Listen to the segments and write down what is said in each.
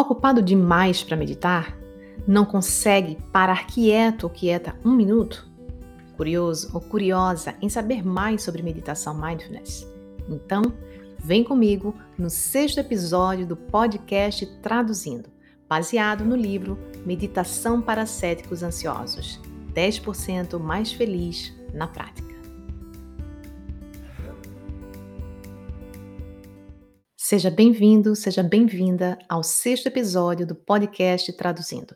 Ocupado demais para meditar? Não consegue parar quieto ou quieta um minuto? Curioso ou curiosa em saber mais sobre meditação mindfulness? Então, vem comigo no sexto episódio do podcast Traduzindo, baseado no livro Meditação para Céticos Ansiosos 10% mais feliz na prática. Seja bem-vindo, seja bem-vinda ao sexto episódio do podcast Traduzindo.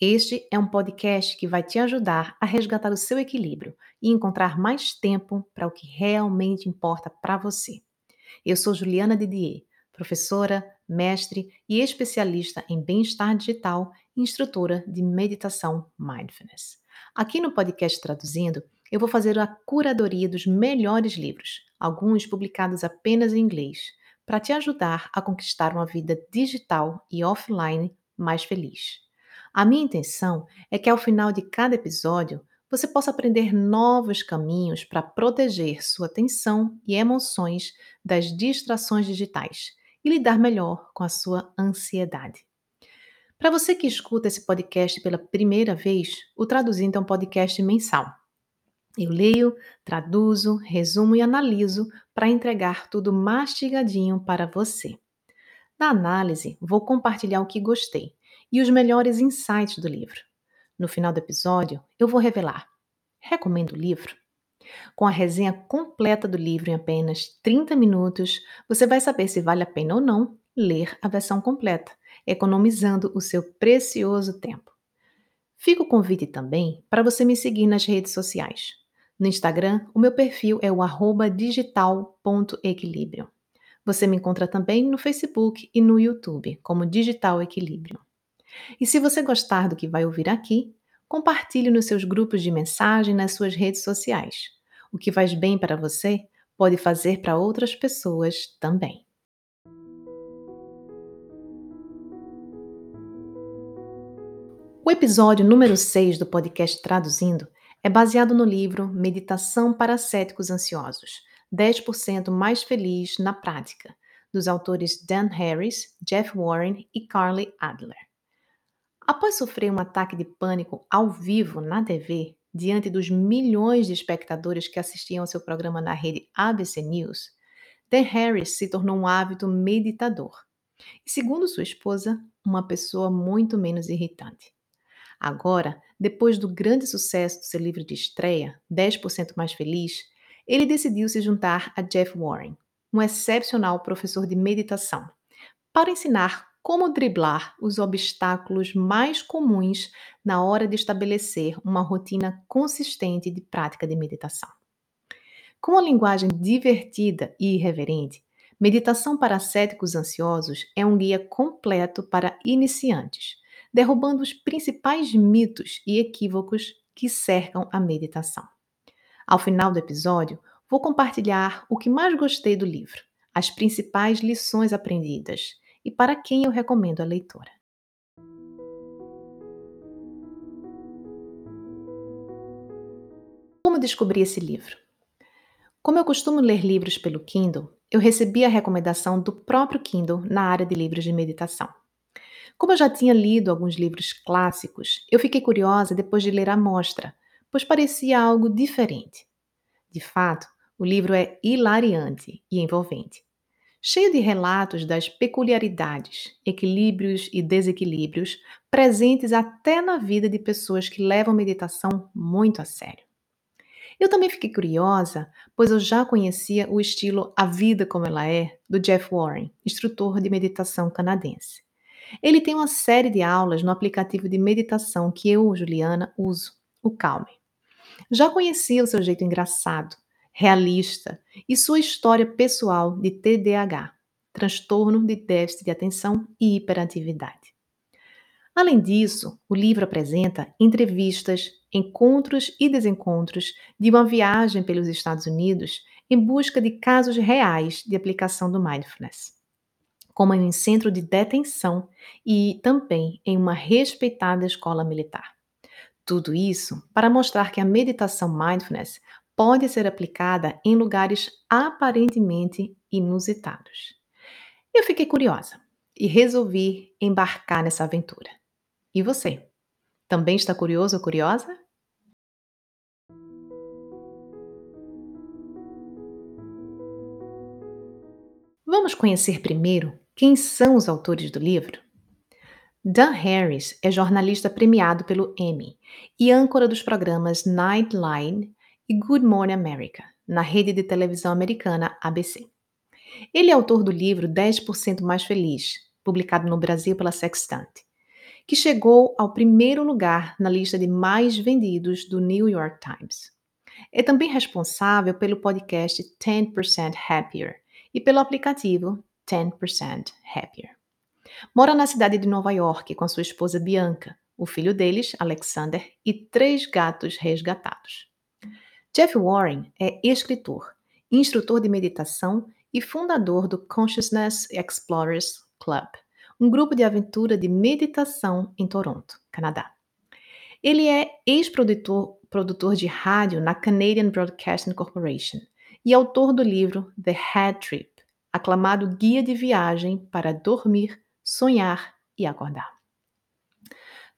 Este é um podcast que vai te ajudar a resgatar o seu equilíbrio e encontrar mais tempo para o que realmente importa para você. Eu sou Juliana Didier, professora, mestre e especialista em bem-estar digital e instrutora de meditação mindfulness. Aqui no podcast Traduzindo, eu vou fazer a curadoria dos melhores livros, alguns publicados apenas em inglês para te ajudar a conquistar uma vida digital e offline mais feliz. A minha intenção é que ao final de cada episódio você possa aprender novos caminhos para proteger sua atenção e emoções das distrações digitais e lidar melhor com a sua ansiedade. Para você que escuta esse podcast pela primeira vez, o Traduzindo é um podcast mensal eu leio, traduzo, resumo e analiso para entregar tudo mastigadinho para você. Na análise, vou compartilhar o que gostei e os melhores insights do livro. No final do episódio, eu vou revelar: recomendo o livro? Com a resenha completa do livro em apenas 30 minutos, você vai saber se vale a pena ou não ler a versão completa, economizando o seu precioso tempo. Fica o convite também para você me seguir nas redes sociais. No Instagram, o meu perfil é o digital.equilíbrio. Você me encontra também no Facebook e no YouTube como Digital Equilíbrio. E se você gostar do que vai ouvir aqui, compartilhe nos seus grupos de mensagem nas suas redes sociais. O que faz bem para você pode fazer para outras pessoas também. O episódio número 6 do podcast Traduzindo é baseado no livro Meditação para Céticos Ansiosos 10% Mais Feliz na Prática, dos autores Dan Harris, Jeff Warren e Carly Adler. Após sofrer um ataque de pânico ao vivo na TV, diante dos milhões de espectadores que assistiam ao seu programa na rede ABC News, Dan Harris se tornou um ávido meditador e, segundo sua esposa, uma pessoa muito menos irritante. Agora, depois do grande sucesso do seu livro de estreia, 10% Mais Feliz, ele decidiu se juntar a Jeff Warren, um excepcional professor de meditação, para ensinar como driblar os obstáculos mais comuns na hora de estabelecer uma rotina consistente de prática de meditação. Com uma linguagem divertida e irreverente, Meditação para Céticos Ansiosos é um guia completo para iniciantes derrubando os principais mitos e equívocos que cercam a meditação. Ao final do episódio, vou compartilhar o que mais gostei do livro, as principais lições aprendidas e para quem eu recomendo a leitura. Como descobri esse livro? Como eu costumo ler livros pelo Kindle, eu recebi a recomendação do próprio Kindle na área de livros de meditação. Como eu já tinha lido alguns livros clássicos, eu fiquei curiosa depois de ler a mostra, pois parecia algo diferente. De fato, o livro é hilariante e envolvente, cheio de relatos das peculiaridades, equilíbrios e desequilíbrios presentes até na vida de pessoas que levam meditação muito a sério. Eu também fiquei curiosa, pois eu já conhecia o estilo A Vida Como Ela É, do Jeff Warren, instrutor de meditação canadense. Ele tem uma série de aulas no aplicativo de meditação que eu, Juliana, uso, o Calme. Já conhecia o seu jeito engraçado, realista e sua história pessoal de TDAH, transtorno de déficit de atenção e hiperatividade. Além disso, o livro apresenta entrevistas, encontros e desencontros de uma viagem pelos Estados Unidos em busca de casos reais de aplicação do mindfulness como em um centro de detenção e também em uma respeitada escola militar. Tudo isso para mostrar que a meditação mindfulness pode ser aplicada em lugares aparentemente inusitados. Eu fiquei curiosa e resolvi embarcar nessa aventura. E você? Também está curioso ou curiosa? Vamos conhecer primeiro quem são os autores do livro? Dan Harris é jornalista premiado pelo Emmy e âncora dos programas Nightline e Good Morning America, na rede de televisão americana ABC. Ele é autor do livro 10% Mais Feliz, publicado no Brasil pela Sextant, que chegou ao primeiro lugar na lista de mais vendidos do New York Times. É também responsável pelo podcast 10% Happier, e pelo aplicativo 10% Happier. Mora na cidade de Nova York com sua esposa Bianca, o filho deles, Alexander, e três gatos resgatados. Jeff Warren é escritor, instrutor de meditação e fundador do Consciousness Explorers Club, um grupo de aventura de meditação em Toronto, Canadá. Ele é ex-produtor produtor de rádio na Canadian Broadcasting Corporation e autor do livro The Head Trip, aclamado guia de viagem para dormir, sonhar e acordar.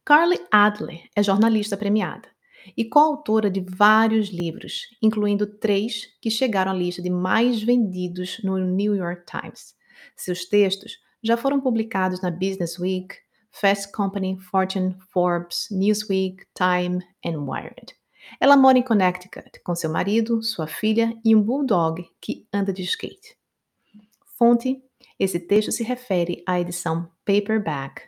Carly Adler é jornalista premiada e coautora de vários livros, incluindo três que chegaram à lista de mais vendidos no New York Times. Seus textos já foram publicados na Business Week, Fast Company, Fortune, Forbes, Newsweek, Time and Wired. Ela mora em Connecticut com seu marido, sua filha e um bulldog que anda de skate. Fonte: esse texto se refere à edição paperback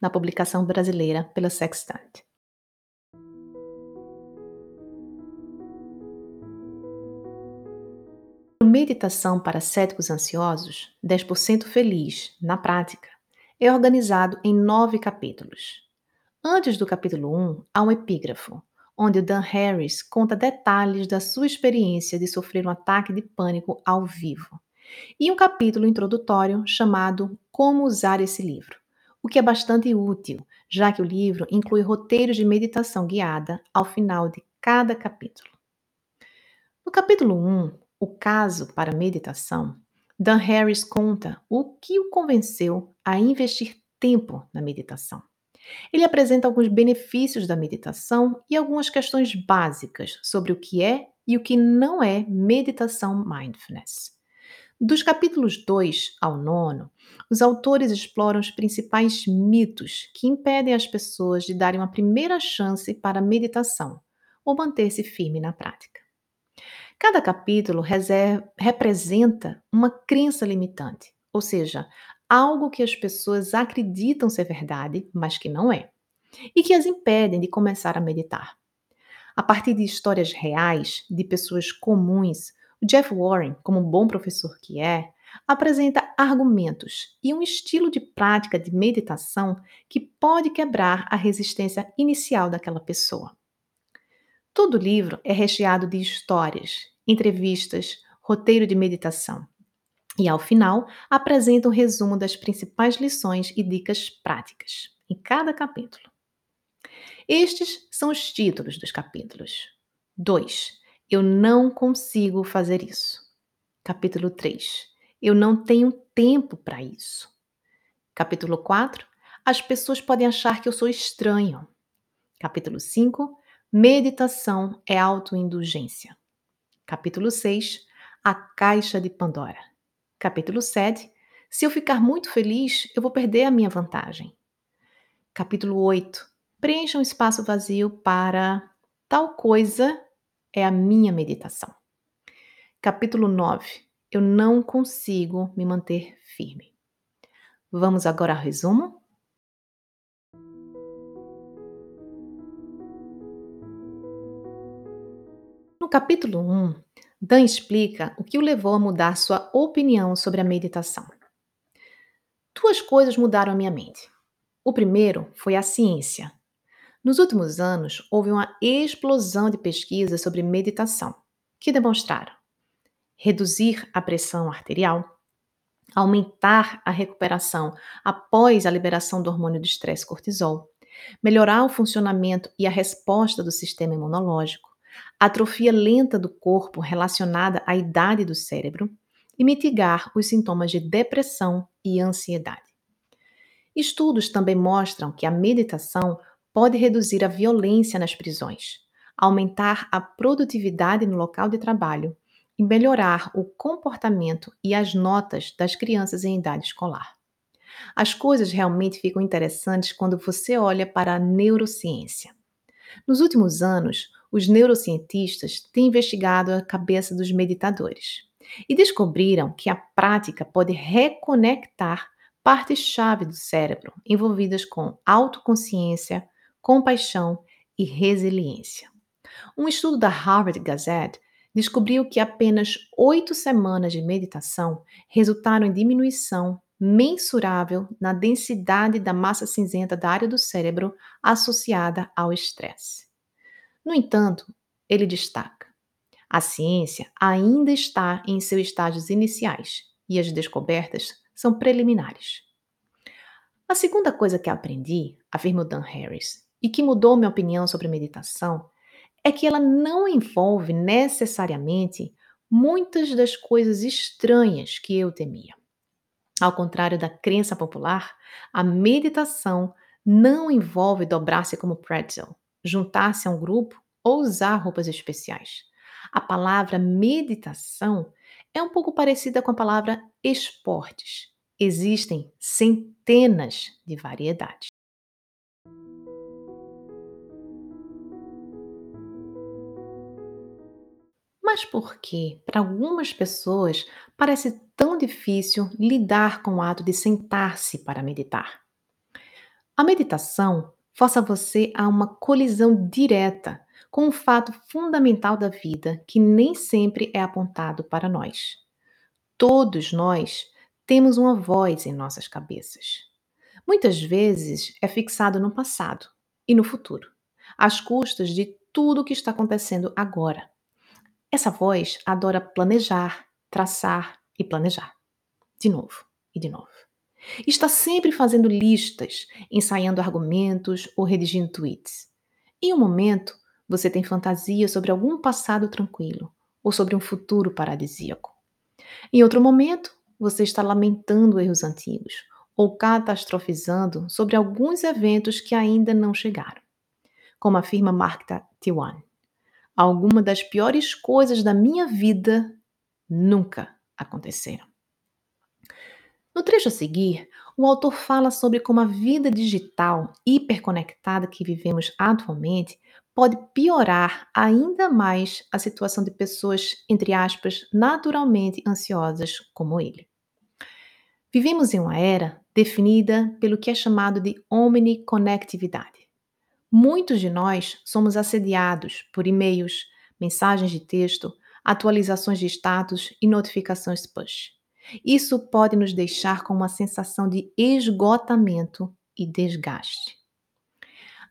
na publicação brasileira pela Sextant. Meditação para céticos ansiosos, 10% feliz, na prática, é organizado em nove capítulos. Antes do capítulo 1, há um epígrafo, onde Dan Harris conta detalhes da sua experiência de sofrer um ataque de pânico ao vivo, e um capítulo introdutório chamado Como Usar esse livro, o que é bastante útil, já que o livro inclui roteiros de meditação guiada ao final de cada capítulo. No capítulo 1, O Caso para Meditação, Dan Harris conta o que o convenceu a investir tempo na meditação. Ele apresenta alguns benefícios da meditação e algumas questões básicas sobre o que é e o que não é meditação mindfulness. Dos capítulos 2 ao 9, os autores exploram os principais mitos que impedem as pessoas de darem uma primeira chance para a meditação ou manter-se firme na prática. Cada capítulo reserva, representa uma crença limitante, ou seja, algo que as pessoas acreditam ser verdade, mas que não é, e que as impedem de começar a meditar. A partir de histórias reais de pessoas comuns, o Jeff Warren, como um bom professor que é, apresenta argumentos e um estilo de prática de meditação que pode quebrar a resistência inicial daquela pessoa. Todo livro é recheado de histórias, entrevistas, roteiro de meditação. E ao final, apresenta um resumo das principais lições e dicas práticas em cada capítulo. Estes são os títulos dos capítulos. 2. Eu não consigo fazer isso. Capítulo 3. Eu não tenho tempo para isso. Capítulo 4. As pessoas podem achar que eu sou estranho. Capítulo 5. Meditação é autoindulgência. Capítulo 6. A Caixa de Pandora. Capítulo 7. Se eu ficar muito feliz, eu vou perder a minha vantagem. Capítulo 8. Preencha um espaço vazio para tal coisa é a minha meditação. Capítulo 9. Eu não consigo me manter firme. Vamos agora ao resumo? No capítulo 1, Dan explica o que o levou a mudar sua opinião sobre a meditação. Duas coisas mudaram a minha mente. O primeiro foi a ciência. Nos últimos anos, houve uma explosão de pesquisas sobre meditação, que demonstraram reduzir a pressão arterial, aumentar a recuperação após a liberação do hormônio do estresse cortisol, melhorar o funcionamento e a resposta do sistema imunológico, atrofia lenta do corpo relacionada à idade do cérebro e mitigar os sintomas de depressão e ansiedade. Estudos também mostram que a meditação pode reduzir a violência nas prisões, aumentar a produtividade no local de trabalho e melhorar o comportamento e as notas das crianças em idade escolar. As coisas realmente ficam interessantes quando você olha para a neurociência. Nos últimos anos, os neurocientistas têm investigado a cabeça dos meditadores e descobriram que a prática pode reconectar partes-chave do cérebro envolvidas com autoconsciência, compaixão e resiliência. Um estudo da Harvard Gazette descobriu que apenas oito semanas de meditação resultaram em diminuição mensurável na densidade da massa cinzenta da área do cérebro associada ao estresse. No entanto, ele destaca: a ciência ainda está em seus estágios iniciais e as descobertas são preliminares. A segunda coisa que aprendi, afirma Dan Harris, e que mudou minha opinião sobre meditação, é que ela não envolve necessariamente muitas das coisas estranhas que eu temia. Ao contrário da crença popular, a meditação não envolve dobrar-se como pretzel, juntar-se a um grupo ou usar roupas especiais. A palavra meditação é um pouco parecida com a palavra esportes. Existem centenas de variedades. Mas por que, para algumas pessoas, parece tão difícil lidar com o ato de sentar-se para meditar? A meditação força você a uma colisão direta com um fato fundamental da vida que nem sempre é apontado para nós. Todos nós temos uma voz em nossas cabeças. Muitas vezes é fixado no passado e no futuro, às custas de tudo o que está acontecendo agora. Essa voz adora planejar, traçar e planejar. De novo e de novo. Está sempre fazendo listas, ensaiando argumentos ou redigindo tweets. Em um momento, você tem fantasia sobre algum passado tranquilo ou sobre um futuro paradisíaco. Em outro momento, você está lamentando erros antigos ou catastrofizando sobre alguns eventos que ainda não chegaram. Como afirma Mark Tiwan, alguma das piores coisas da minha vida nunca aconteceram. No trecho a seguir, o autor fala sobre como a vida digital hiperconectada que vivemos atualmente pode piorar ainda mais a situação de pessoas, entre aspas, naturalmente ansiosas como ele. Vivemos em uma era definida pelo que é chamado de omniconectividade. Muitos de nós somos assediados por e-mails, mensagens de texto, atualizações de status e notificações push. Isso pode nos deixar com uma sensação de esgotamento e desgaste.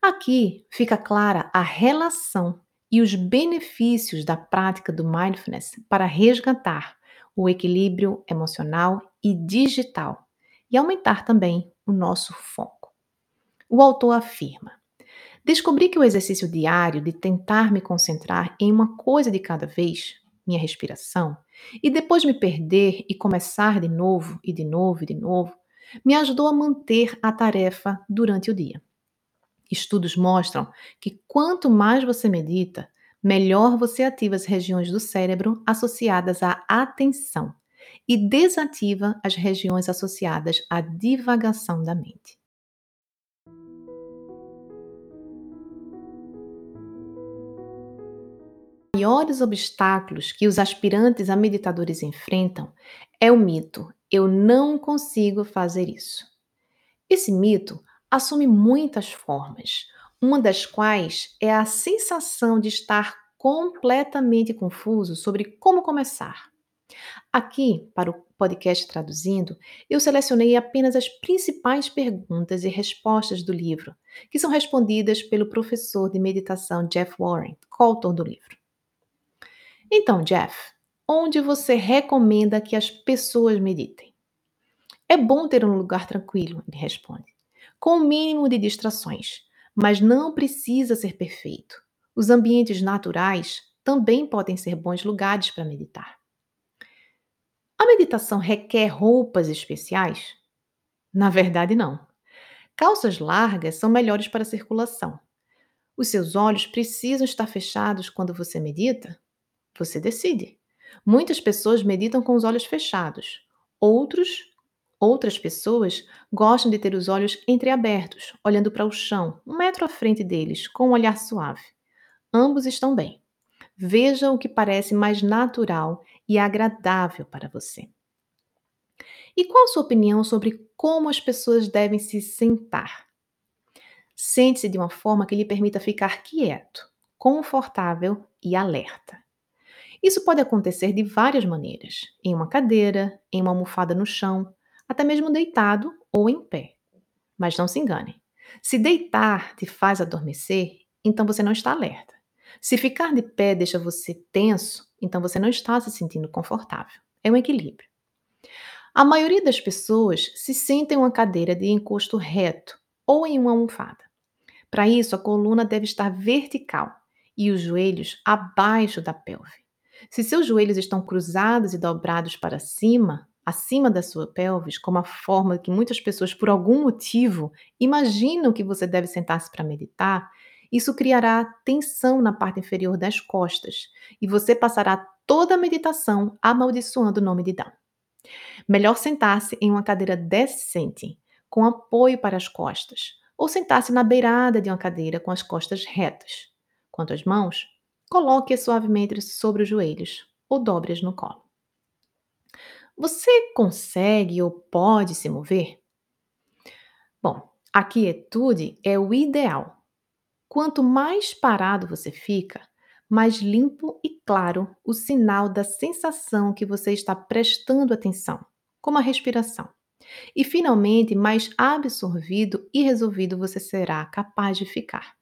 Aqui fica clara a relação e os benefícios da prática do mindfulness para resgatar o equilíbrio emocional e digital e aumentar também o nosso foco. O autor afirma: Descobri que o exercício diário de tentar me concentrar em uma coisa de cada vez, minha respiração, e depois me perder e começar de novo e de novo e de novo, me ajudou a manter a tarefa durante o dia. Estudos mostram que quanto mais você medita, melhor você ativa as regiões do cérebro associadas à atenção e desativa as regiões associadas à divagação da mente. Maiores obstáculos que os aspirantes a meditadores enfrentam é o mito: eu não consigo fazer isso. Esse mito assume muitas formas, uma das quais é a sensação de estar completamente confuso sobre como começar. Aqui, para o podcast Traduzindo, eu selecionei apenas as principais perguntas e respostas do livro, que são respondidas pelo professor de meditação Jeff Warren, coautor do livro. Então, Jeff, onde você recomenda que as pessoas meditem? É bom ter um lugar tranquilo, ele responde, com o mínimo de distrações, mas não precisa ser perfeito. Os ambientes naturais também podem ser bons lugares para meditar. A meditação requer roupas especiais? Na verdade, não. Calças largas são melhores para a circulação. Os seus olhos precisam estar fechados quando você medita? Você decide. Muitas pessoas meditam com os olhos fechados. Outros, outras pessoas gostam de ter os olhos entreabertos, olhando para o chão, um metro à frente deles, com um olhar suave. Ambos estão bem. Veja o que parece mais natural e agradável para você. E qual a sua opinião sobre como as pessoas devem se sentar? Sente-se de uma forma que lhe permita ficar quieto, confortável e alerta. Isso pode acontecer de várias maneiras: em uma cadeira, em uma almofada no chão, até mesmo deitado ou em pé. Mas não se engane. Se deitar te faz adormecer, então você não está alerta. Se ficar de pé deixa você tenso, então você não está se sentindo confortável. É um equilíbrio. A maioria das pessoas se senta em uma cadeira de encosto reto ou em uma almofada. Para isso, a coluna deve estar vertical e os joelhos abaixo da pelve. Se seus joelhos estão cruzados e dobrados para cima, acima da sua pelvis, como a forma que muitas pessoas, por algum motivo, imaginam que você deve sentar-se para meditar, isso criará tensão na parte inferior das costas e você passará toda a meditação amaldiçoando o nome de Dão. Melhor sentar-se em uma cadeira decente, com apoio para as costas, ou sentar-se na beirada de uma cadeira com as costas retas. Quanto às mãos, coloque-as suavemente sobre os joelhos ou dobre-as no colo. Você consegue ou pode se mover? Bom, a quietude é o ideal. Quanto mais parado você fica, mais limpo e claro o sinal da sensação que você está prestando atenção como a respiração. E finalmente, mais absorvido e resolvido você será capaz de ficar.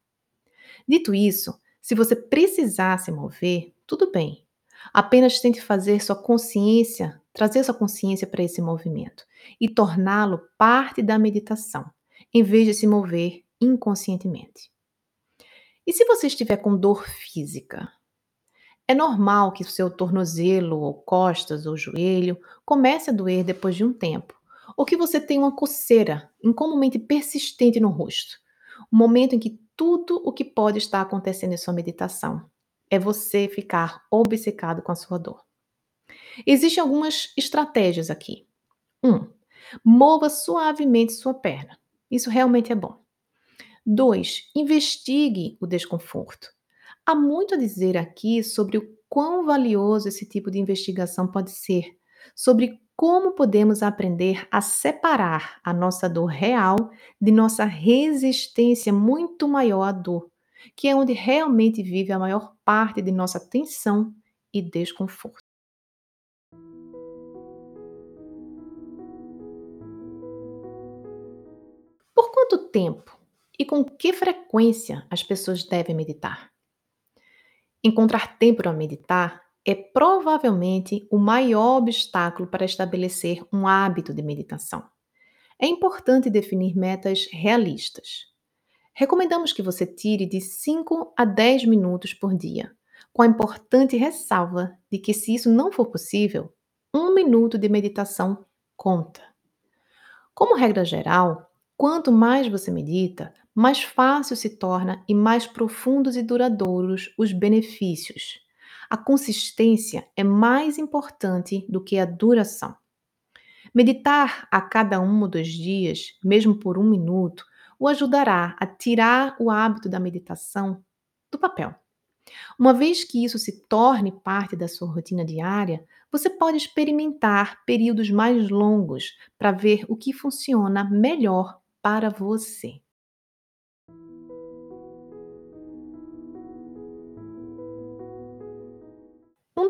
Dito isso, se você precisar se mover, tudo bem. Apenas tente fazer sua consciência, trazer sua consciência para esse movimento e torná-lo parte da meditação, em vez de se mover inconscientemente. E se você estiver com dor física, é normal que seu tornozelo, ou costas, ou joelho comece a doer depois de um tempo, ou que você tenha uma coceira incomumente persistente no rosto. O momento em que tudo o que pode estar acontecendo em sua meditação é você ficar obcecado com a sua dor. Existem algumas estratégias aqui. 1. Um, mova suavemente sua perna. Isso realmente é bom. 2. Investigue o desconforto. Há muito a dizer aqui sobre o quão valioso esse tipo de investigação pode ser, sobre como podemos aprender a separar a nossa dor real de nossa resistência muito maior à dor, que é onde realmente vive a maior parte de nossa tensão e desconforto. Por quanto tempo e com que frequência as pessoas devem meditar? Encontrar tempo para meditar é provavelmente o maior obstáculo para estabelecer um hábito de meditação. É importante definir metas realistas. Recomendamos que você tire de 5 a 10 minutos por dia, com a importante ressalva de que, se isso não for possível, um minuto de meditação conta. Como regra geral, quanto mais você medita, mais fácil se torna e mais profundos e duradouros os benefícios. A consistência é mais importante do que a duração. Meditar a cada um dos dias, mesmo por um minuto, o ajudará a tirar o hábito da meditação do papel. Uma vez que isso se torne parte da sua rotina diária, você pode experimentar períodos mais longos para ver o que funciona melhor para você.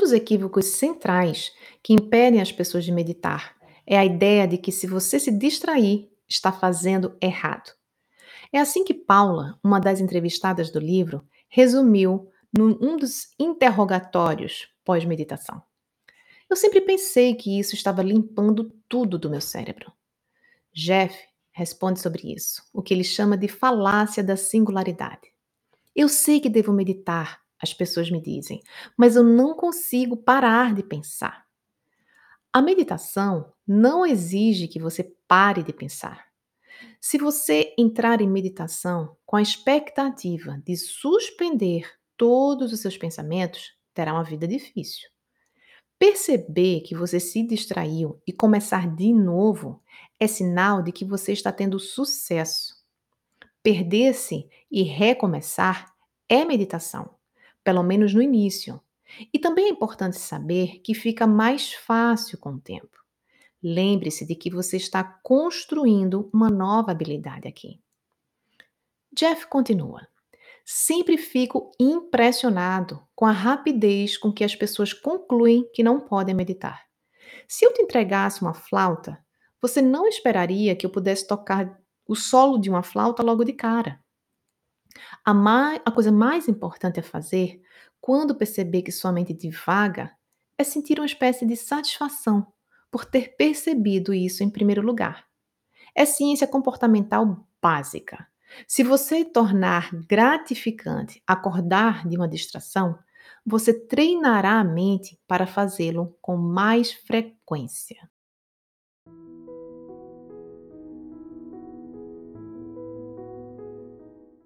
Dos equívocos centrais que impedem as pessoas de meditar é a ideia de que se você se distrair, está fazendo errado. É assim que Paula, uma das entrevistadas do livro, resumiu num dos interrogatórios pós-meditação. Eu sempre pensei que isso estava limpando tudo do meu cérebro. Jeff responde sobre isso, o que ele chama de falácia da singularidade. Eu sei que devo meditar, as pessoas me dizem, mas eu não consigo parar de pensar. A meditação não exige que você pare de pensar. Se você entrar em meditação com a expectativa de suspender todos os seus pensamentos, terá uma vida difícil. Perceber que você se distraiu e começar de novo é sinal de que você está tendo sucesso. Perder-se e recomeçar é meditação, pelo menos no início. E também é importante saber que fica mais fácil com o tempo. Lembre-se de que você está construindo uma nova habilidade aqui. Jeff continua. Sempre fico impressionado com a rapidez com que as pessoas concluem que não podem meditar. Se eu te entregasse uma flauta, você não esperaria que eu pudesse tocar o solo de uma flauta logo de cara. A, mais, a coisa mais importante a fazer, quando perceber que sua mente divaga, é sentir uma espécie de satisfação por ter percebido isso em primeiro lugar. É ciência comportamental básica. Se você tornar gratificante acordar de uma distração, você treinará a mente para fazê-lo com mais frequência.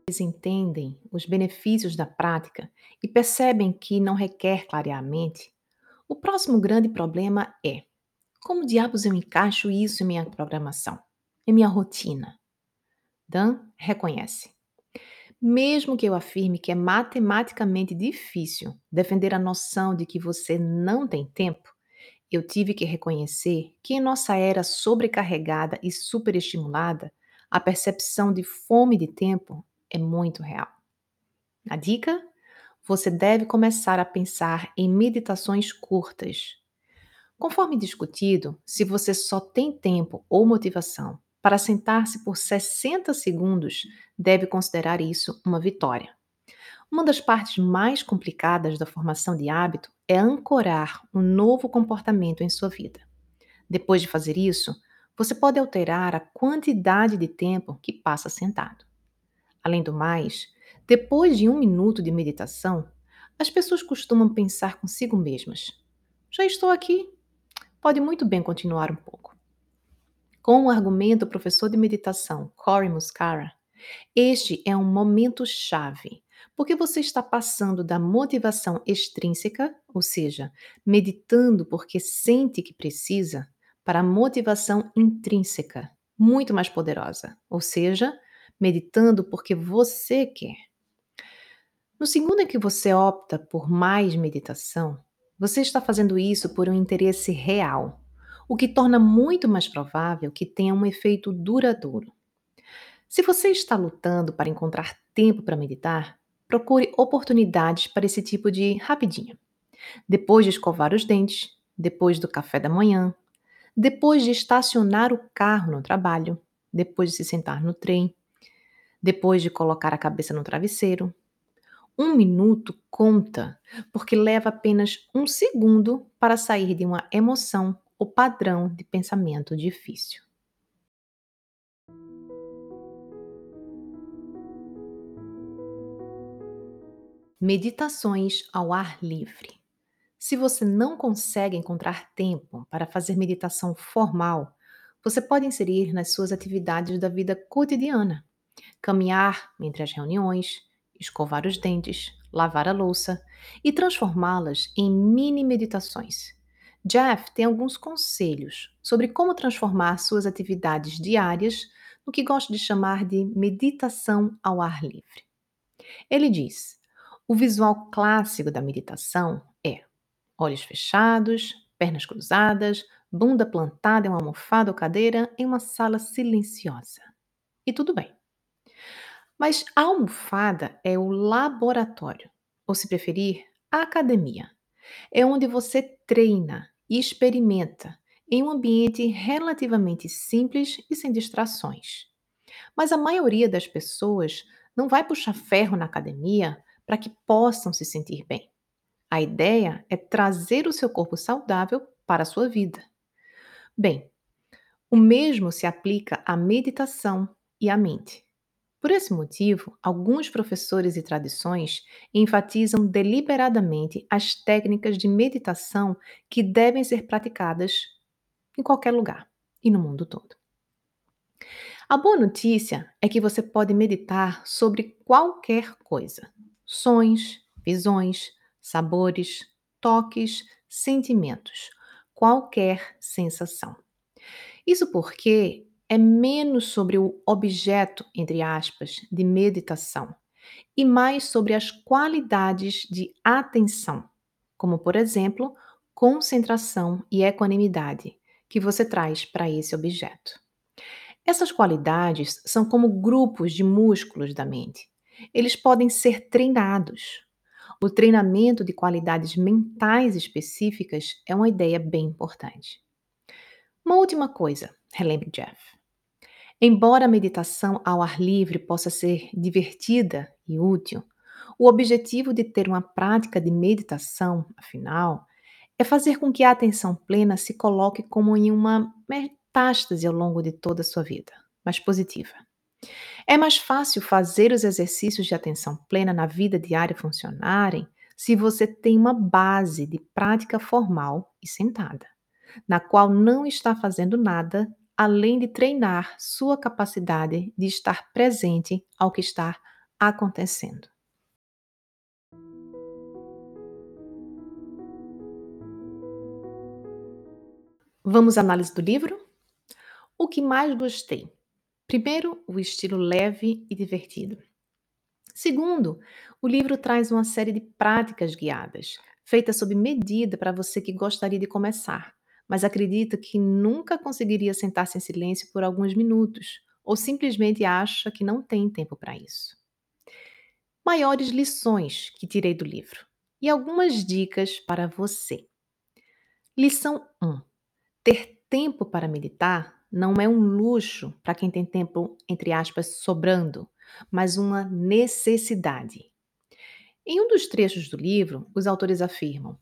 Eles entendem os benefícios da prática e percebem que não requer mente, o próximo grande problema é como diabos eu encaixo isso em minha programação, em minha rotina? Dan reconhece. Mesmo que eu afirme que é matematicamente difícil defender a noção de que você não tem tempo, eu tive que reconhecer que em nossa era sobrecarregada e superestimulada, a percepção de fome de tempo é muito real. A dica? Você deve começar a pensar em meditações curtas. Conforme discutido, se você só tem tempo ou motivação para sentar-se por 60 segundos, deve considerar isso uma vitória. Uma das partes mais complicadas da formação de hábito é ancorar um novo comportamento em sua vida. Depois de fazer isso, você pode alterar a quantidade de tempo que passa sentado. Além do mais, depois de um minuto de meditação, as pessoas costumam pensar consigo mesmas: já estou aqui, pode muito bem continuar um pouco. Com o argumento do professor de meditação Cory Muscara, este é um momento chave, porque você está passando da motivação extrínseca, ou seja, meditando porque sente que precisa, para a motivação intrínseca, muito mais poderosa, ou seja, meditando porque você quer. No segundo em que você opta por mais meditação, você está fazendo isso por um interesse real, o que torna muito mais provável que tenha um efeito duradouro. Se você está lutando para encontrar tempo para meditar, procure oportunidades para esse tipo de rapidinho. Depois de escovar os dentes, depois do café da manhã, depois de estacionar o carro no trabalho, depois de se sentar no trem, depois de colocar a cabeça no travesseiro. Um minuto conta, porque leva apenas um segundo para sair de uma emoção ou padrão de pensamento difícil. Meditações ao ar livre. Se você não consegue encontrar tempo para fazer meditação formal, você pode inserir nas suas atividades da vida cotidiana caminhar entre as reuniões, escovar os dentes, lavar a louça e transformá-las em mini meditações. Jeff tem alguns conselhos sobre como transformar suas atividades diárias no que gosta de chamar de meditação ao ar livre. Ele diz: o visual clássico da meditação é olhos fechados, pernas cruzadas, bunda plantada em uma almofada ou cadeira em uma sala silenciosa. E tudo bem. Mas a almofada é o laboratório, ou se preferir, a academia. É onde você treina e experimenta em um ambiente relativamente simples e sem distrações. Mas a maioria das pessoas não vai puxar ferro na academia para que possam se sentir bem. A ideia é trazer o seu corpo saudável para a sua vida. Bem, o mesmo se aplica à meditação e à mente. Por esse motivo, alguns professores e tradições enfatizam deliberadamente as técnicas de meditação que devem ser praticadas em qualquer lugar e no mundo todo. A boa notícia é que você pode meditar sobre qualquer coisa: sons, visões, sabores, toques, sentimentos, qualquer sensação. Isso porque é menos sobre o objeto, entre aspas, de meditação e mais sobre as qualidades de atenção, como, por exemplo, concentração e equanimidade, que você traz para esse objeto. Essas qualidades são como grupos de músculos da mente. Eles podem ser treinados. O treinamento de qualidades mentais específicas é uma ideia bem importante. Uma última coisa, relembre Jeff. Embora a meditação ao ar livre possa ser divertida e útil, o objetivo de ter uma prática de meditação, afinal, é fazer com que a atenção plena se coloque como em uma metástase ao longo de toda a sua vida, mas positiva. É mais fácil fazer os exercícios de atenção plena na vida diária funcionarem se você tem uma base de prática formal e sentada, na qual não está fazendo nada além de treinar sua capacidade de estar presente ao que está acontecendo. Vamos à análise do livro? O que mais gostei? Primeiro, o estilo leve e divertido. Segundo, o livro traz uma série de práticas guiadas, feitas sob medida para você que gostaria de começar, mas acredita que nunca conseguiria sentar-se em silêncio por alguns minutos, ou simplesmente acha que não tem tempo para isso. Maiores lições que tirei do livro e algumas dicas para você. Lição 1: Ter tempo para meditar não é um luxo para quem tem tempo, entre aspas, sobrando, mas uma necessidade. Em um dos trechos do livro, os autores afirmam: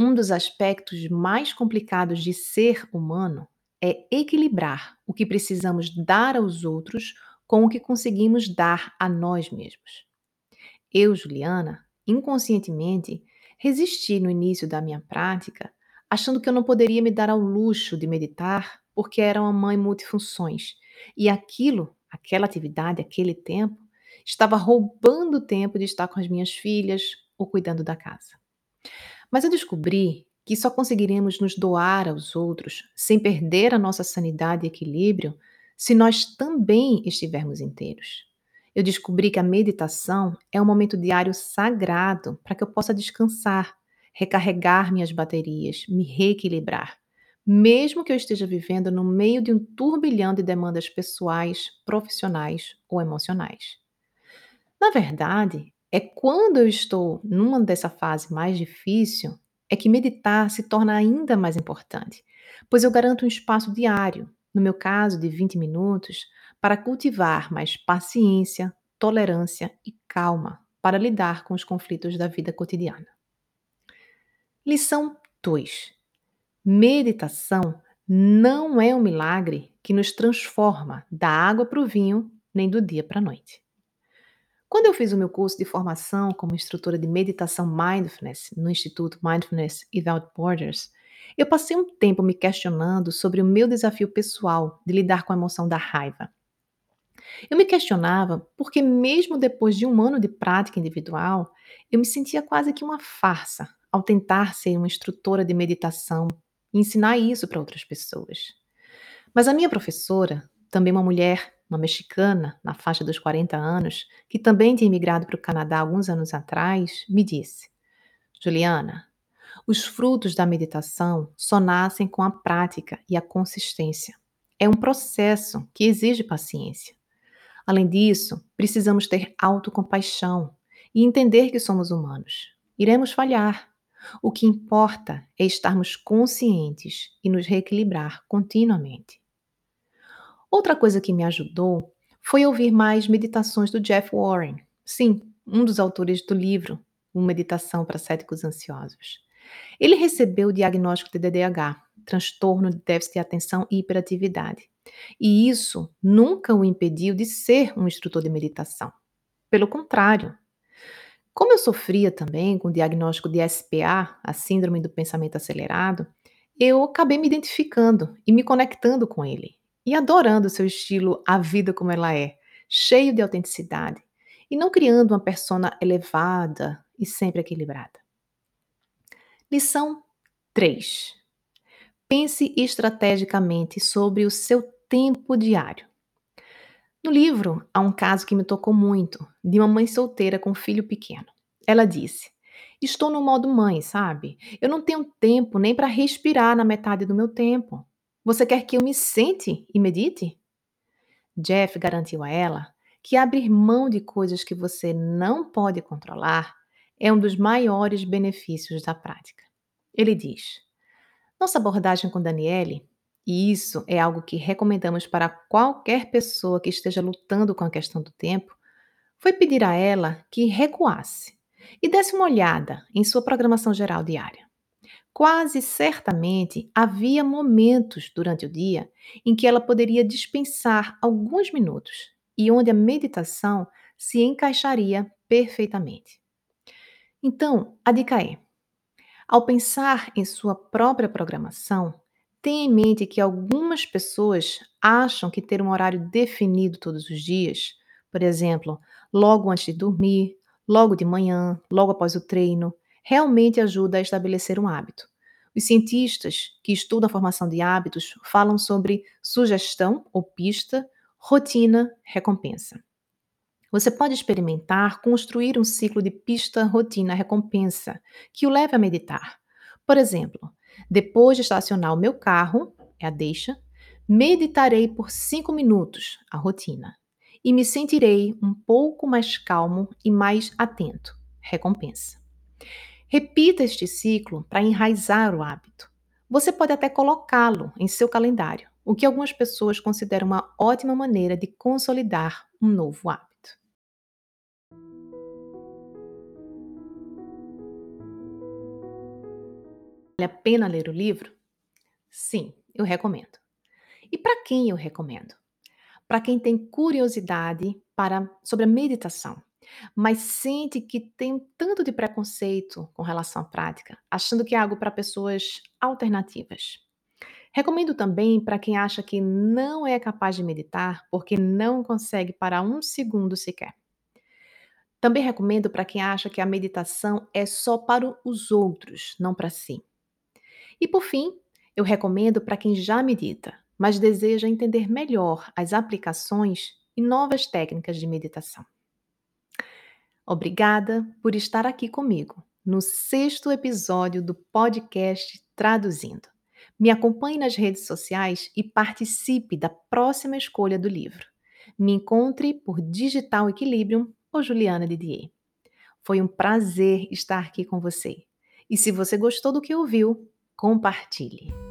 um dos aspectos mais complicados de ser humano é equilibrar o que precisamos dar aos outros com o que conseguimos dar a nós mesmos. Eu, Juliana, inconscientemente, resisti no início da minha prática, achando que eu não poderia me dar ao luxo de meditar porque era uma mãe multifunções. E aquilo, aquela atividade, aquele tempo, estava roubando o tempo de estar com as minhas filhas ou cuidando da casa. Mas eu descobri que só conseguiremos nos doar aos outros sem perder a nossa sanidade e equilíbrio se nós também estivermos inteiros. Eu descobri que a meditação é um momento diário sagrado para que eu possa descansar, recarregar minhas baterias, me reequilibrar, mesmo que eu esteja vivendo no meio de um turbilhão de demandas pessoais, profissionais ou emocionais. Na verdade, é quando eu estou numa dessa fase mais difícil é que meditar se torna ainda mais importante, pois eu garanto um espaço diário, no meu caso de 20 minutos, para cultivar mais paciência, tolerância e calma para lidar com os conflitos da vida cotidiana. Lição 2: Meditação não é um milagre que nos transforma da água para o vinho, nem do dia para a noite. Quando eu fiz o meu curso de formação como instrutora de meditação mindfulness no Instituto Mindfulness Without Borders, eu passei um tempo me questionando sobre o meu desafio pessoal de lidar com a emoção da raiva. Eu me questionava porque, mesmo depois de um ano de prática individual, eu me sentia quase que uma farsa ao tentar ser uma instrutora de meditação e ensinar isso para outras pessoas. Mas a minha professora, também uma mulher uma mexicana na faixa dos 40 anos, que também tinha imigrado para o Canadá alguns anos atrás, me disse: Juliana, os frutos da meditação só nascem com a prática e a consistência. É um processo que exige paciência. Além disso, precisamos ter autocompaixão e entender que somos humanos. Iremos falhar. O que importa é estarmos conscientes e nos reequilibrar continuamente. Outra coisa que me ajudou foi ouvir mais meditações do Jeff Warren. Sim, um dos autores do livro Uma Meditação para Céticos Ansiosos. Ele recebeu o diagnóstico de DDH, transtorno de déficit de atenção e hiperatividade. E isso nunca o impediu de ser um instrutor de meditação. Pelo contrário, como eu sofria também com o diagnóstico de SPA, a Síndrome do Pensamento Acelerado, eu acabei me identificando e me conectando com ele. E adorando seu estilo A Vida Como Ela É, cheio de autenticidade, e não criando uma persona elevada e sempre equilibrada. Lição 3. Pense estrategicamente sobre o seu tempo diário. No livro, há um caso que me tocou muito, de uma mãe solteira com um filho pequeno. Ela disse: Estou no modo mãe, sabe? Eu não tenho tempo nem para respirar na metade do meu tempo. Você quer que eu me sente e medite? Jeff garantiu a ela que abrir mão de coisas que você não pode controlar é um dos maiores benefícios da prática. Ele diz: Nossa abordagem com Daniele, e isso é algo que recomendamos para qualquer pessoa que esteja lutando com a questão do tempo, foi pedir a ela que recuasse e desse uma olhada em sua programação geral diária. Quase certamente havia momentos durante o dia em que ela poderia dispensar alguns minutos e onde a meditação se encaixaria perfeitamente. Então, a dica é: ao pensar em sua própria programação, tenha em mente que algumas pessoas acham que ter um horário definido todos os dias, por exemplo, logo antes de dormir, logo de manhã, logo após o treino, realmente ajuda a estabelecer um hábito. Os cientistas que estudam a formação de hábitos falam sobre sugestão ou pista, rotina, recompensa. Você pode experimentar construir um ciclo de pista, rotina, recompensa que o leve a meditar. Por exemplo, depois de estacionar o meu carro, é a deixa, meditarei por cinco minutos, a rotina, e me sentirei um pouco mais calmo e mais atento, recompensa. Repita este ciclo para enraizar o hábito. Você pode até colocá-lo em seu calendário, o que algumas pessoas consideram uma ótima maneira de consolidar um novo hábito. Vale a pena ler o livro? Sim, eu recomendo. E para quem eu recomendo? Para quem tem curiosidade para, sobre a meditação mas sente que tem tanto de preconceito com relação à prática, achando que é algo para pessoas alternativas. Recomendo também para quem acha que não é capaz de meditar porque não consegue parar um segundo sequer. Também recomendo para quem acha que a meditação é só para os outros, não para si. E por fim, eu recomendo para quem já medita, mas deseja entender melhor as aplicações e novas técnicas de meditação. Obrigada por estar aqui comigo no sexto episódio do podcast Traduzindo. Me acompanhe nas redes sociais e participe da próxima escolha do livro. Me encontre por Digital Equilibrium ou Juliana Didier. Foi um prazer estar aqui com você. E se você gostou do que ouviu, compartilhe.